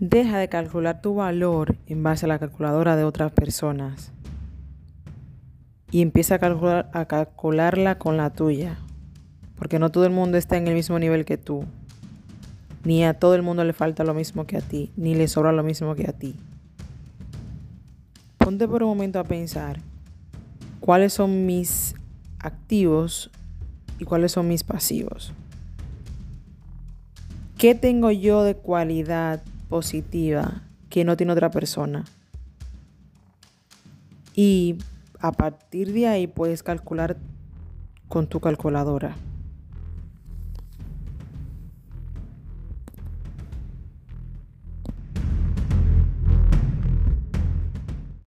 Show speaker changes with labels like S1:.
S1: Deja de calcular tu valor en base a la calculadora de otras personas y empieza a, a calcularla con la tuya. Porque no todo el mundo está en el mismo nivel que tú. Ni a todo el mundo le falta lo mismo que a ti, ni le sobra lo mismo que a ti. Ponte por un momento a pensar cuáles son mis activos y cuáles son mis pasivos. ¿Qué tengo yo de cualidad positiva que no tiene otra persona? Y a partir de ahí puedes calcular con tu calculadora.